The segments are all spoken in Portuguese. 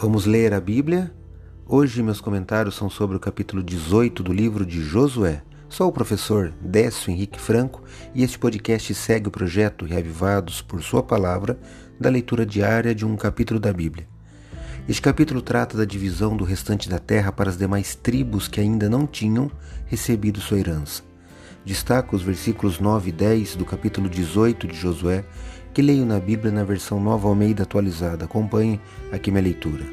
Vamos ler a Bíblia? Hoje meus comentários são sobre o capítulo 18 do livro de Josué. Sou o professor Décio Henrique Franco e este podcast segue o projeto Reavivados por Sua Palavra da leitura diária de um capítulo da Bíblia. Este capítulo trata da divisão do restante da terra para as demais tribos que ainda não tinham recebido sua herança. Destaco os versículos 9 e 10 do capítulo 18 de Josué que leio na Bíblia na versão Nova Almeida atualizada. Acompanhe aqui minha leitura.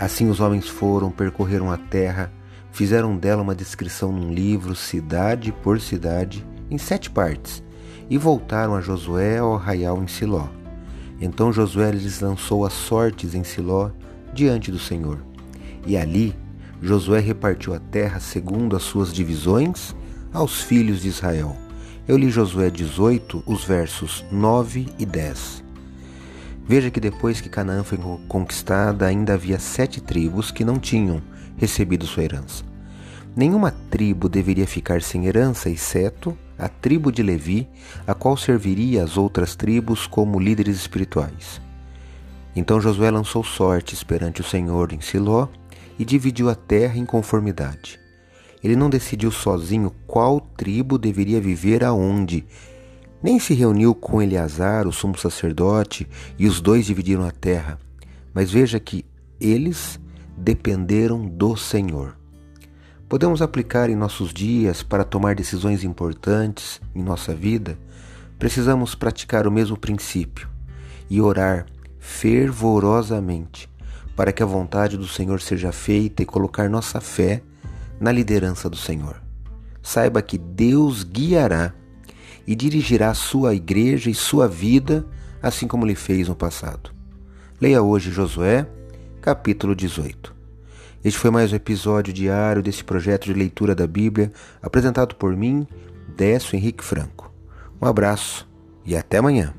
Assim os homens foram, percorreram a terra, fizeram dela uma descrição num livro, cidade por cidade, em sete partes, e voltaram a Josué ao arraial em Siló. Então Josué lhes lançou as sortes em Siló diante do Senhor. E ali Josué repartiu a terra segundo as suas divisões aos filhos de Israel eu li Josué 18, os versos 9 e 10. Veja que depois que Canaã foi conquistada, ainda havia sete tribos que não tinham recebido sua herança. Nenhuma tribo deveria ficar sem herança, exceto a tribo de Levi, a qual serviria as outras tribos como líderes espirituais. Então Josué lançou sortes perante o Senhor em Siló e dividiu a terra em conformidade. Ele não decidiu sozinho qual tribo deveria viver aonde. Nem se reuniu com Eleazar, o sumo sacerdote, e os dois dividiram a terra. Mas veja que eles dependeram do Senhor. Podemos aplicar em nossos dias para tomar decisões importantes em nossa vida? Precisamos praticar o mesmo princípio e orar fervorosamente para que a vontade do Senhor seja feita e colocar nossa fé na liderança do Senhor. Saiba que Deus guiará e dirigirá sua igreja e sua vida, assim como ele fez no passado. Leia hoje Josué, capítulo 18. Este foi mais um episódio diário desse projeto de leitura da Bíblia, apresentado por mim, Décio Henrique Franco. Um abraço e até amanhã.